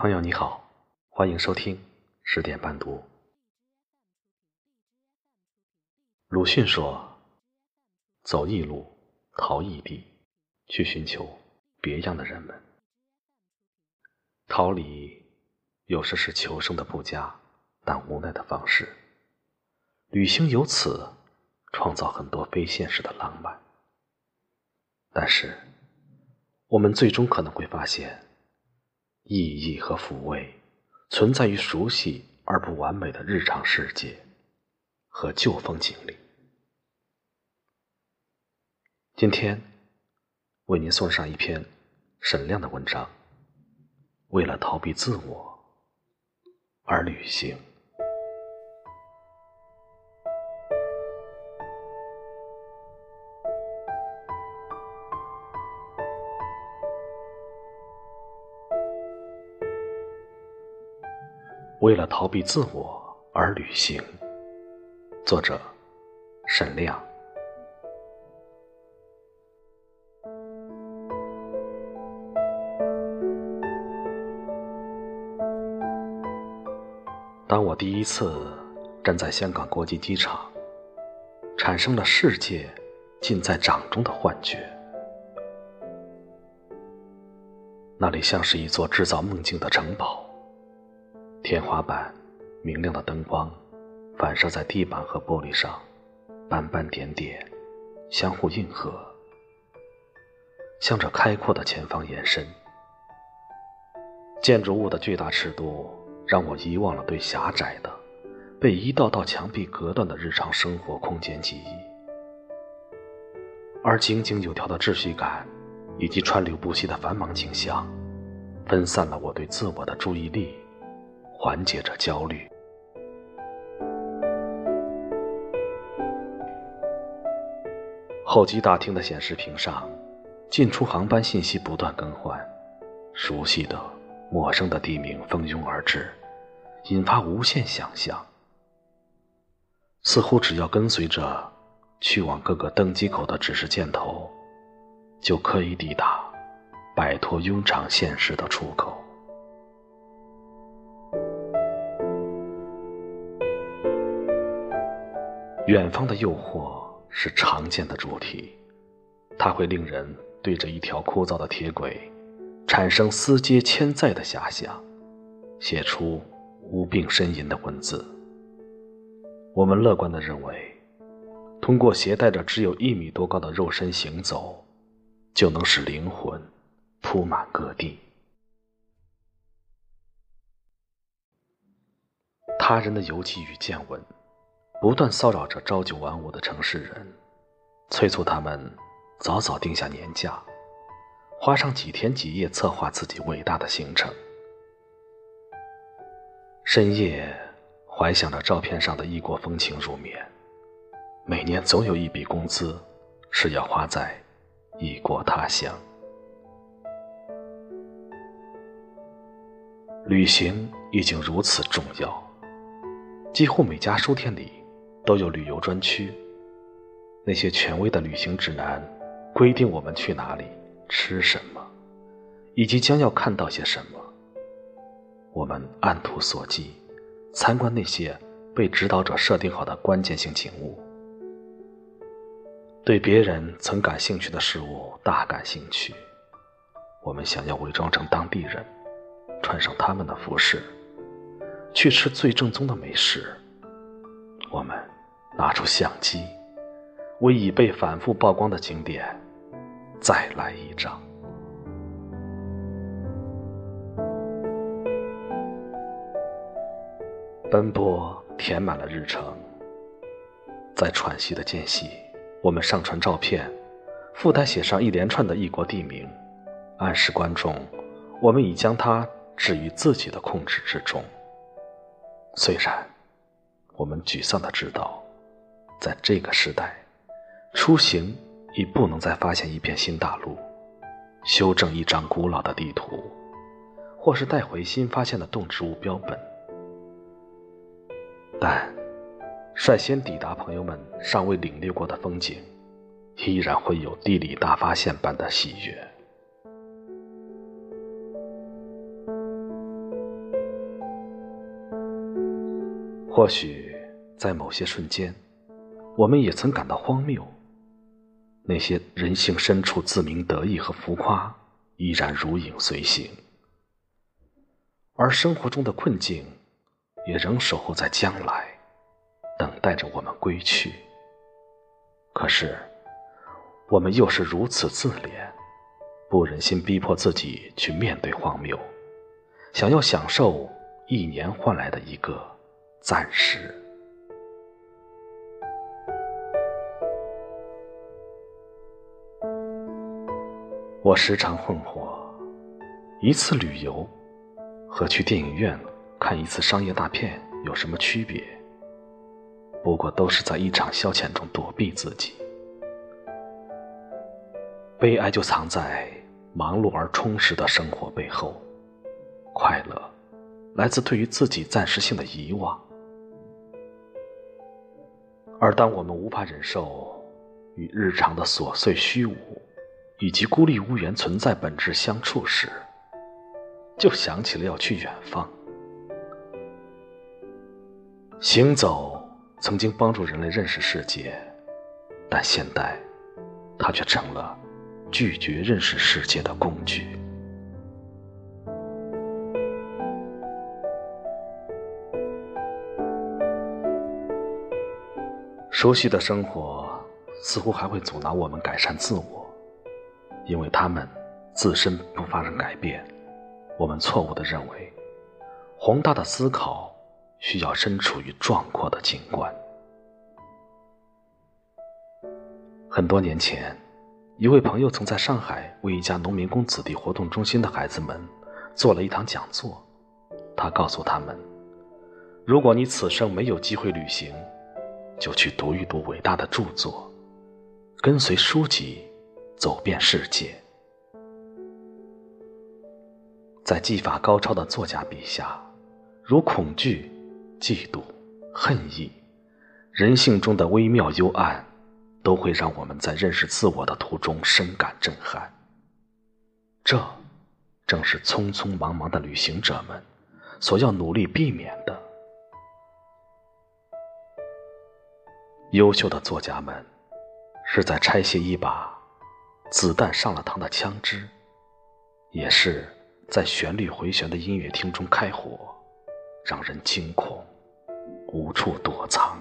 朋友你好，欢迎收听十点半读。鲁迅说：“走异路，逃异地，去寻求别样的人们。逃离有时是求生的不佳但无奈的方式。旅行由此创造很多非现实的浪漫。但是，我们最终可能会发现。”意义和抚慰存在于熟悉而不完美的日常世界和旧风景里。今天为您送上一篇沈亮的文章：为了逃避自我而旅行。为了逃避自我而旅行。作者：沈亮。当我第一次站在香港国际机场，产生了世界尽在掌中的幻觉。那里像是一座制造梦境的城堡。天花板明亮的灯光反射在地板和玻璃上，斑斑点点，相互应和，向着开阔的前方延伸。建筑物的巨大尺度让我遗忘了对狭窄的、被一道道墙壁隔断的日常生活空间记忆，而井井有条的秩序感以及川流不息的繁忙景象，分散了我对自我的注意力。缓解着焦虑。候机大厅的显示屏上，进出航班信息不断更换，熟悉的、陌生的地名蜂拥而至，引发无限想象。似乎只要跟随着去往各个登机口的指示箭头，就可以抵达摆脱庸常现实的出口。远方的诱惑是常见的主题，它会令人对着一条枯燥的铁轨产生思接千载的遐想，写出无病呻吟的文字。我们乐观地认为，通过携带着只有一米多高的肉身行走，就能使灵魂铺满各地。他人的游记与见闻。不断骚扰着朝九晚五的城市人，催促他们早早定下年假，花上几天几夜策划自己伟大的行程。深夜怀想着照片上的异国风情入眠，每年总有一笔工资是要花在异国他乡。旅行已经如此重要，几乎每家书店里。都有旅游专区，那些权威的旅行指南规定我们去哪里、吃什么，以及将要看到些什么。我们按图索骥，参观那些被指导者设定好的关键性景物，对别人曾感兴趣的事物大感兴趣。我们想要伪装成当地人，穿上他们的服饰，去吃最正宗的美食。我们。拿出相机，为已被反复曝光的景点再来一张。奔波填满了日程，在喘息的间隙，我们上传照片，附带写上一连串的异国地名，暗示观众，我们已将它置于自己的控制之中。虽然我们沮丧的知道。在这个时代，出行已不能再发现一片新大陆，修正一张古老的地图，或是带回新发现的动植物标本。但率先抵达朋友们尚未领略过的风景，依然会有地理大发现般的喜悦。或许在某些瞬间。我们也曾感到荒谬。那些人性深处自鸣得意和浮夸，依然如影随形，而生活中的困境，也仍守候在将来，等待着我们归去。可是，我们又是如此自怜，不忍心逼迫自己去面对荒谬，想要享受一年换来的一个暂时。我时常困惑，一次旅游和去电影院看一次商业大片有什么区别？不过都是在一场消遣中躲避自己。悲哀就藏在忙碌而充实的生活背后，快乐来自对于自己暂时性的遗忘。而当我们无法忍受与日常的琐碎虚无，以及孤立无援存在本质相处时，就想起了要去远方。行走曾经帮助人类认识世界，但现代，它却成了拒绝认识世界的工具。熟悉的生活似乎还会阻挠我们改善自我。因为他们自身不发生改变，我们错误地认为，宏大的思考需要身处于壮阔的景观。很多年前，一位朋友曾在上海为一家农民工子弟活动中心的孩子们做了一堂讲座。他告诉他们：“如果你此生没有机会旅行，就去读一读伟大的著作，跟随书籍。”走遍世界，在技法高超的作家笔下，如恐惧、嫉妒、恨意，人性中的微妙幽暗，都会让我们在认识自我的途中深感震撼。这，正是匆匆忙忙的旅行者们所要努力避免的。优秀的作家们，是在拆卸一把。子弹上了膛的枪支，也是在旋律回旋的音乐厅中开火，让人惊恐，无处躲藏。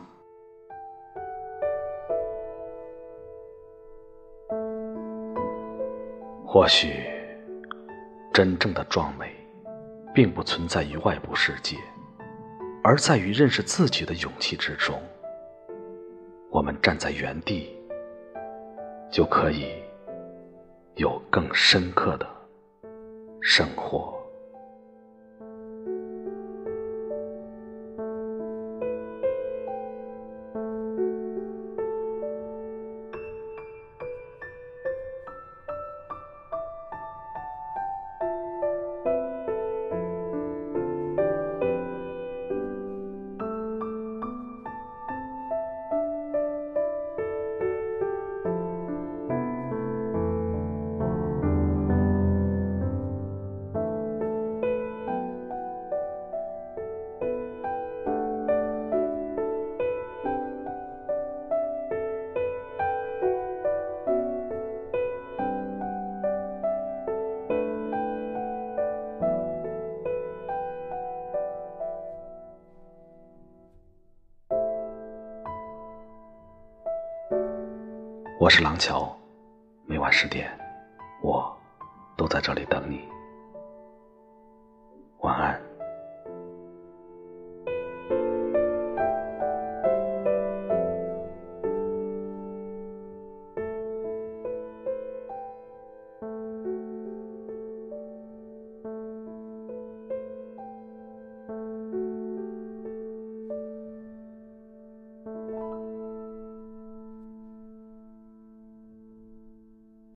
或许，真正的壮美，并不存在于外部世界，而在于认识自己的勇气之中。我们站在原地，就可以。有更深刻的生活。我是廊桥，每晚十点，我都在这里等你。